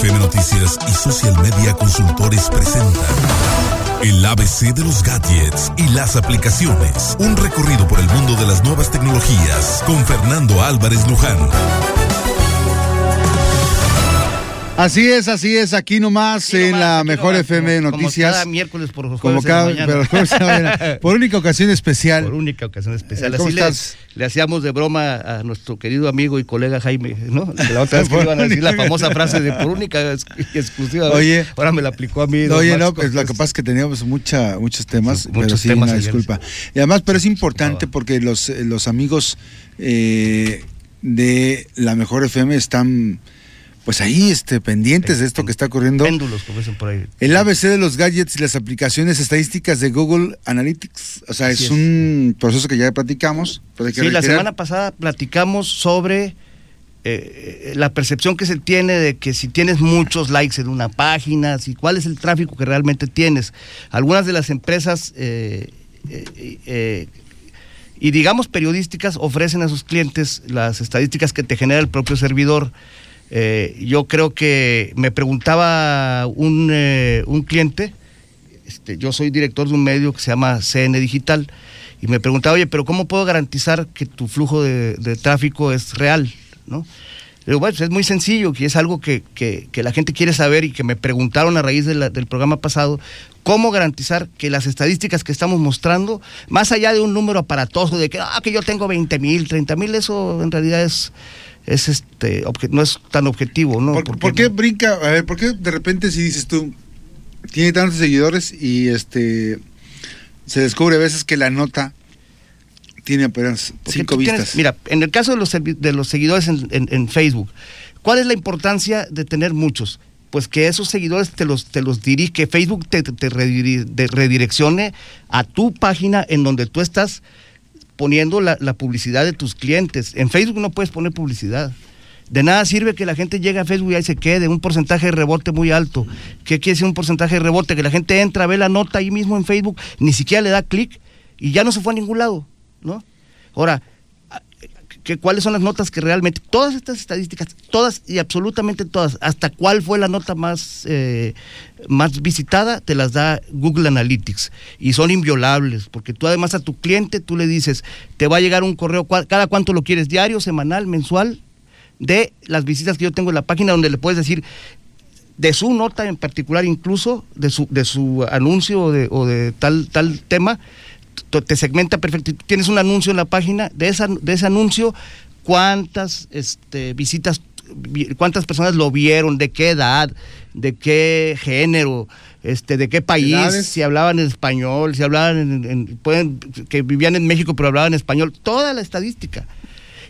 FM Noticias y Social Media Consultores presentan el ABC de los gadgets y las aplicaciones. Un recorrido por el mundo de las nuevas tecnologías con Fernando Álvarez Luján. Así es, así es, aquí nomás en la mejor FM Noticias. Como cada miércoles por los Como jueves cada, en la mañana. pero, por única ocasión especial. Por única ocasión especial. ¿Cómo Así le, estás? le hacíamos de broma a nuestro querido amigo y colega Jaime, ¿no? De La otra vez que iban a decir la famosa frase de por única y exclusiva. Oye. ahora me la aplicó a mí. Oye, no, pues lo que pasa es que teníamos mucha, muchos temas, Muchos pero sí, temas una disculpa. Y además, pero es importante Por porque los, eh, los amigos eh, de la mejor FM están, pues ahí, este, pendientes de esto que está ocurriendo. Péndulos, como dicen por ahí. El ABC de los gadgets y las aplicaciones estadísticas de Google Analytics. O sea, es, es. un proceso que ya platicamos. Pero hay que Sí, la semana pasada platicamos sobre eh, la percepción que se tiene de que si tienes muchos likes en una página, si cuál es el tráfico que realmente tienes. Algunas de las empresas eh, eh, eh, y digamos periodísticas ofrecen a sus clientes las estadísticas que te genera el propio servidor. Eh, yo creo que me preguntaba un, eh, un cliente, este, yo soy director de un medio que se llama CN Digital, y me preguntaba, oye, pero ¿cómo puedo garantizar que tu flujo de, tráfico es real? ¿no? Le digo, bueno, pues es muy sencillo, que es algo que, que- la gente quiere saber y que me preguntaron a raíz del programa pasado, cómo garantizar que las estadísticas que estamos mostrando, más allá de un número aparatoso de que, ah, que yo tengo 20 mil, 30 mil, eso en realidad es, es este, no es tan objetivo, ¿no? ¿Por, qué no- brinca? A ver, ¿por qué de repente si dices tú, tiene tantos seguidores y este se descubre a veces que la nota tiene apenas cinco tienes- vistas? mira, en el caso de los, de los seguidores en, en- en Facebook, ¿cuál es la importancia de tener muchos? Pues que esos seguidores te los, te los dirige, que Facebook te, te- redireccione a tu página en donde tú estás poniendo la, publicidad de tus clientes. En Facebook no puedes poner publicidad. De nada sirve que la gente llegue a Facebook y ahí se quede, un porcentaje de rebote muy alto. ¿Qué quiere decir un porcentaje de rebote? Que la gente entra, ve la nota ahí mismo en Facebook, ni siquiera le da clic y ya no se fue a ningún lado, ¿no? Ahora, ¿qué, ¿cuáles son las notas que realmente, todas estas estadísticas, todas y absolutamente todas, hasta cuál fue la nota más, eh, más visitada, te las da Google Analytics. Y son inviolables, porque tú además a tu cliente tú le dices, te va a llegar un correo, cada cuánto lo quieres, diario, semanal, mensual, de las visitas que yo tengo en la página donde le puedes decir de su nota en particular, incluso de su, de su anuncio o de, o de tal, tal tema, te segmenta perfecto. Tienes un anuncio en la página, de, esa, de ese anuncio, cuántas este, visitas, vi- cuántas personas lo vieron, de qué edad, de qué género, este, de qué país, Edades. si hablaban en español, si hablaban en, en- pueden, que vivían en México pero hablaban español, toda la estadística.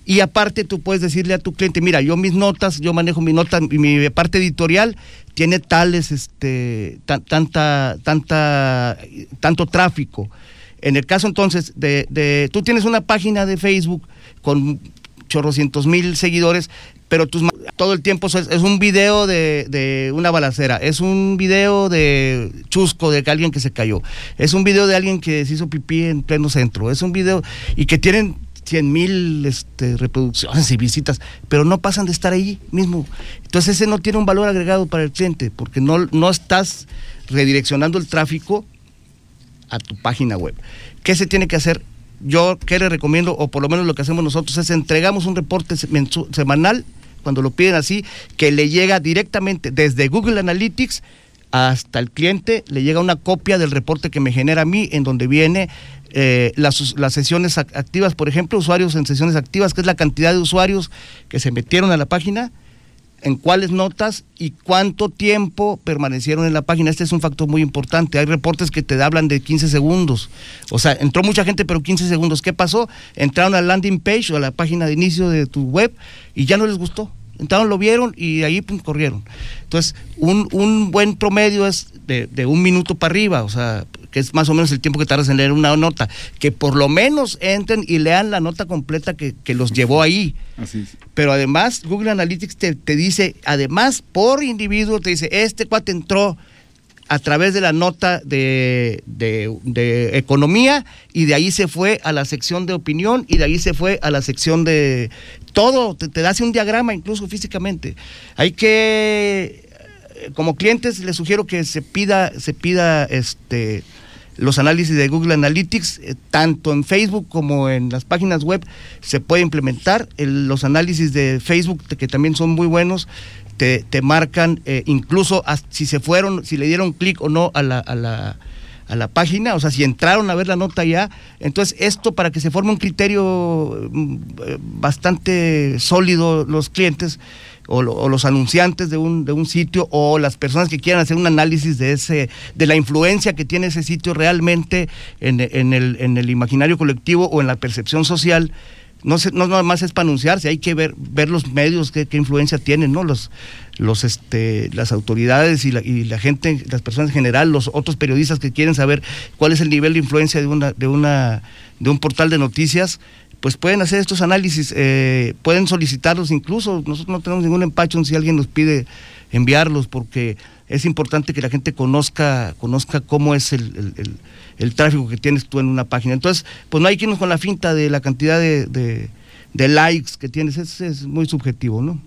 Y aparte tú puedes decirle a tu cliente, mira, yo mis notas, yo manejo mi nota, mi- mi parte editorial tiene tales, este, tan- tanta, tanta, tanto tráfico. En el caso entonces de, de- tú tienes una página de Facebook con chorrocientos mil seguidores, pero tus todo el tiempo es, un video de, de una balacera, es un video de chusco de alguien que se cayó, es un video de alguien que se hizo pipí en pleno centro, es un video y que tienen 100 mil este, reproducciones y visitas, pero no pasan de estar ahí mismo. Entonces ese no tiene un valor agregado para el cliente, porque no, no estás redireccionando el tráfico a tu página web. ¿Qué se tiene que hacer? Yo, ¿qué le recomiendo? O por lo menos lo que hacemos nosotros es entregamos un reporte semanal, cuando lo piden así, que le llega directamente desde Google Analytics hasta el cliente, le llega una copia del reporte que me genera a mí, en donde viene eh, las, las sesiones ac- activas, por ejemplo, usuarios en sesiones activas, que es la cantidad de usuarios que se metieron a la página, en cuáles notas y cuánto tiempo permanecieron en la página. Este es un factor muy importante. Hay reportes que te hablan de 15 segundos. O sea, entró mucha gente, pero 15 segundos. ¿Qué pasó? Entraron al landing page o a la página de inicio de tu web y ya no les gustó. Entraron, lo vieron y ahí corrieron. Entonces, un, un buen promedio es de, de un minuto para arriba, o sea, que es más o menos el tiempo que tardas en leer una nota. Que por lo menos entren y lean la nota completa que, que los llevó ahí. Así es. Pero además, Google Analytics te, te dice, además, por individuo, te dice, este cuate entró a través de la nota de, de- de economía y de ahí se fue a la sección de opinión y de ahí se fue a la sección de todo, te, te hace un diagrama incluso físicamente. Hay que como clientes les sugiero que se pida, se pida este los análisis de Google Analytics, eh, tanto en Facebook como en las páginas web, se puede implementar. los análisis de Facebook, que también son muy buenos, te, marcan eh, incluso si se fueron, si le dieron clic o no a la, a la a la página, o sea, si entraron a ver la nota ya, entonces esto para que se forme un criterio mm, eh, bastante sólido los clientes o, los anunciantes de un, de un sitio o las personas que quieran hacer un análisis de ese de la influencia que tiene ese sitio realmente en, en, el, en el imaginario colectivo o en la percepción social, no, se, no nada más es para anunciarse, hay que ver, ver los medios, qué, qué influencia tienen, ¿no? Los, los, este, las autoridades y la, y la gente, las personas en general, los otros periodistas que quieren saber cuál es el nivel de influencia de, una, de, una, de un portal de noticias, pues pueden hacer estos análisis, eh, pueden solicitarlos incluso, nosotros no tenemos ningún empacho si alguien nos pide enviarlos, porque es importante que la gente conozca, conozca cómo es el, el, tráfico que tienes tú en una página. Entonces, pues no hay que irnos con la finta de la cantidad de, de, likes que tienes, es, es, muy subjetivo, ¿no?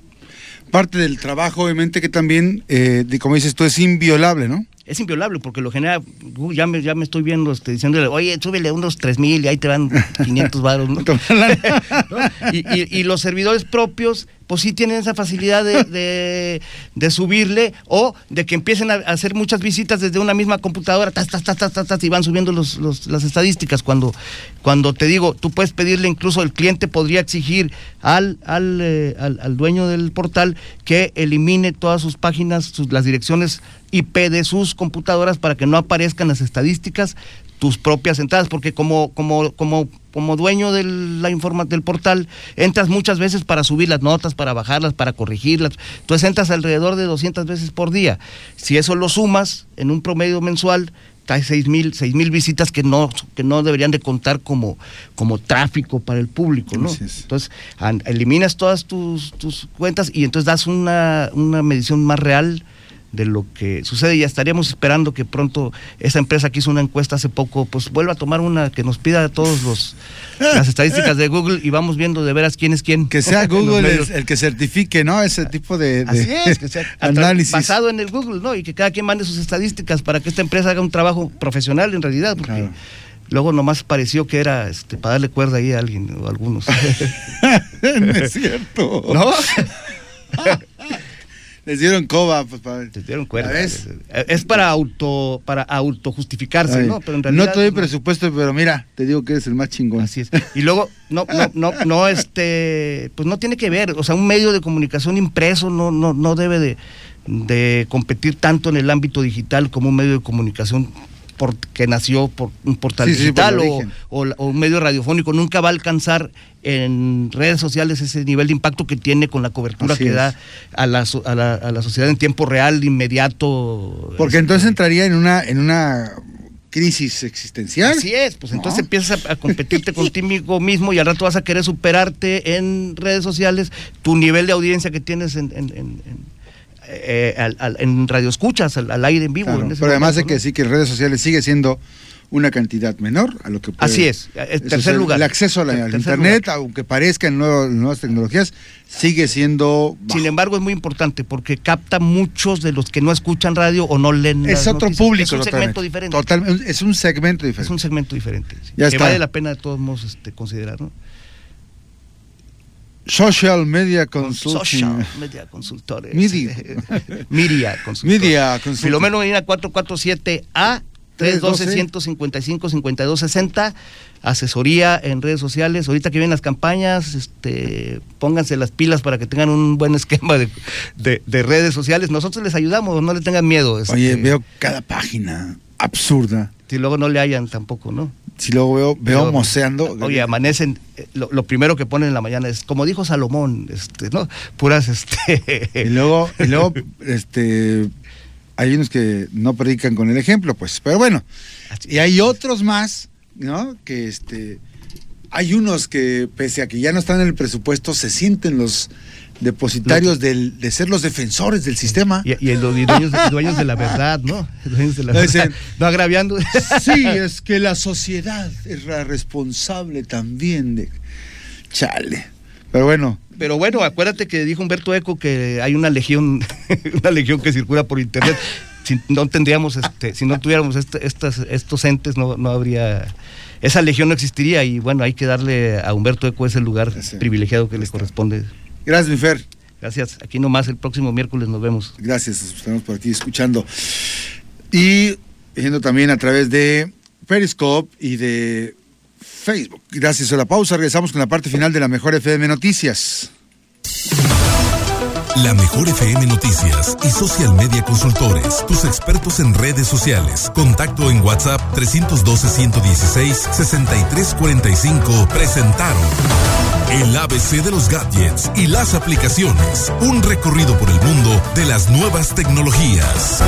Parte del trabajo, obviamente, que también, eh, como dices tú, es inviolable, ¿no? Es inviolable porque lo genera, uh, ya, me, ya me estoy viendo este, diciéndole, oye, súbele unos 3 mil y ahí te van 500 varos, ¿no? y, y, los servidores propios, pues sí tienen esa facilidad de, de, subirle o de que empiecen a hacer muchas visitas desde una misma computadora, tas, tas, tas, tas, y van subiendo los, los, las estadísticas. Cuando, cuando te digo, tú puedes pedirle, incluso el cliente podría exigir al, al, eh, al, al dueño del portal que elimine todas sus páginas, sus, las direcciones IP de sus computadoras para que no aparezcan las estadísticas tus propias entradas, porque como, como, como, como dueño de la informa, del portal, entras muchas veces para subir las notas, para bajarlas, para corregirlas. Entonces entras alrededor de 200 veces por día. Si eso lo sumas en un promedio mensual, hay seis mil, seis mil visitas que no, que no deberían de contar como, como tráfico para el público, ¿no? Entonces, eliminas todas tus, tus cuentas y entonces das una, una medición más real de lo que sucede. Ya estaríamos esperando que pronto esa empresa que hizo una encuesta hace poco, pues vuelva a tomar una que nos pida todos los las estadísticas de Google y vamos viendo de veras quién es quién. Que sea Google el, que certifique, ¿no? Ese tipo de, Así es, que sea análisis. Basado en el Google, ¿no? Y que cada quien mande sus estadísticas para que esta empresa haga un trabajo profesional en realidad, porque luego nomás pareció que era este, para darle cuerda ahí a alguien o a algunos. no es cierto. ¿No? Les dieron coba, pues, Les dieron cuerda. Es para auto, para autojustificarse, ¿no? Pero en realidad, no te doy presupuesto, pero mira, te digo que eres el más chingón. Así es. Y luego, no, no, no, no, este, pues no tiene que ver. O sea, un medio de comunicación impreso no, no, no debe de, de competir tanto en el ámbito digital como un medio de comunicación porque nació por un portal digital o, un medio radiofónico, nunca va a alcanzar en redes sociales ese nivel de impacto que tiene con la cobertura que da a la, a, la, a la, sociedad en tiempo real, inmediato. Porque entonces este, entraría en una, en una crisis existencial. Así es, pues entonces empiezas a, competirte contigo mismo y al rato vas a querer superarte en redes sociales tu nivel de audiencia que tienes en eh, al, en radio escuchas, al, aire en vivo. pero además de que sí que en redes sociales sigue siendo una cantidad menor a lo que puede, Así es, el tercer lugar. El acceso a la, al Internet, aunque parezca en nuevas tecnologías, sigue siendo... Sin embargo, es muy importante porque capta muchos de los que no escuchan radio o no leen Es otro público. Es un segmento diferente. es un segmento diferente. Es un segmento diferente. que vale la pena de todos modos este, considerar, ¿no? Social Media Consulting. Social Media Consultores. Media. Media Consultores. Media Consultores. Filomeno Medina 447A 312-155-5260. Asesoría en redes sociales. Ahorita que vienen las campañas, este, pónganse las pilas para que tengan un buen esquema de, de, redes sociales. Nosotros les ayudamos, no le tengan miedo. Oye, este. veo cada página absurda. Si luego no le hayan tampoco, ¿no? Si luego veo, veo moceando. Oye, amanecen, eh, lo, primero que ponen en la mañana es, como dijo Salomón, este, ¿no? Puras, este. Y luego, y luego, este, hay unos que no predican con el ejemplo, pues, pero bueno. Y hay otros más, ¿no? Que este. Hay unos que, pese a que ya no están en el presupuesto, se sienten los depositarios del, de ser los defensores del sistema. Y, los dueños, de la verdad, ¿no? Dueños de la verdad. no agraviando. Sí, es que la sociedad es la responsable también de... Chale. Pero bueno, Pero bueno, acuérdate que dijo Humberto Eco que hay una legión, una legión que circula por internet. Si no tendríamos, este, si no tuviéramos este, estas, estos entes, no, no habría, esa legión no existiría y bueno, hay que darle a Humberto Eco ese lugar privilegiado que le corresponde. Gracias, mi Fer. Gracias. Aquí nomás el próximo miércoles nos vemos. Gracias, estamos por aquí escuchando. Y viendo también a través de Periscope y de Facebook. Gracias a la pausa, regresamos con la parte final de la mejor FM Noticias. La mejor FM Noticias y Social Media Consultores, tus expertos en redes sociales. Contacto en WhatsApp 312-116-6345 presentaron el ABC de los gadgets y las aplicaciones. Un recorrido por el mundo de las nuevas tecnologías.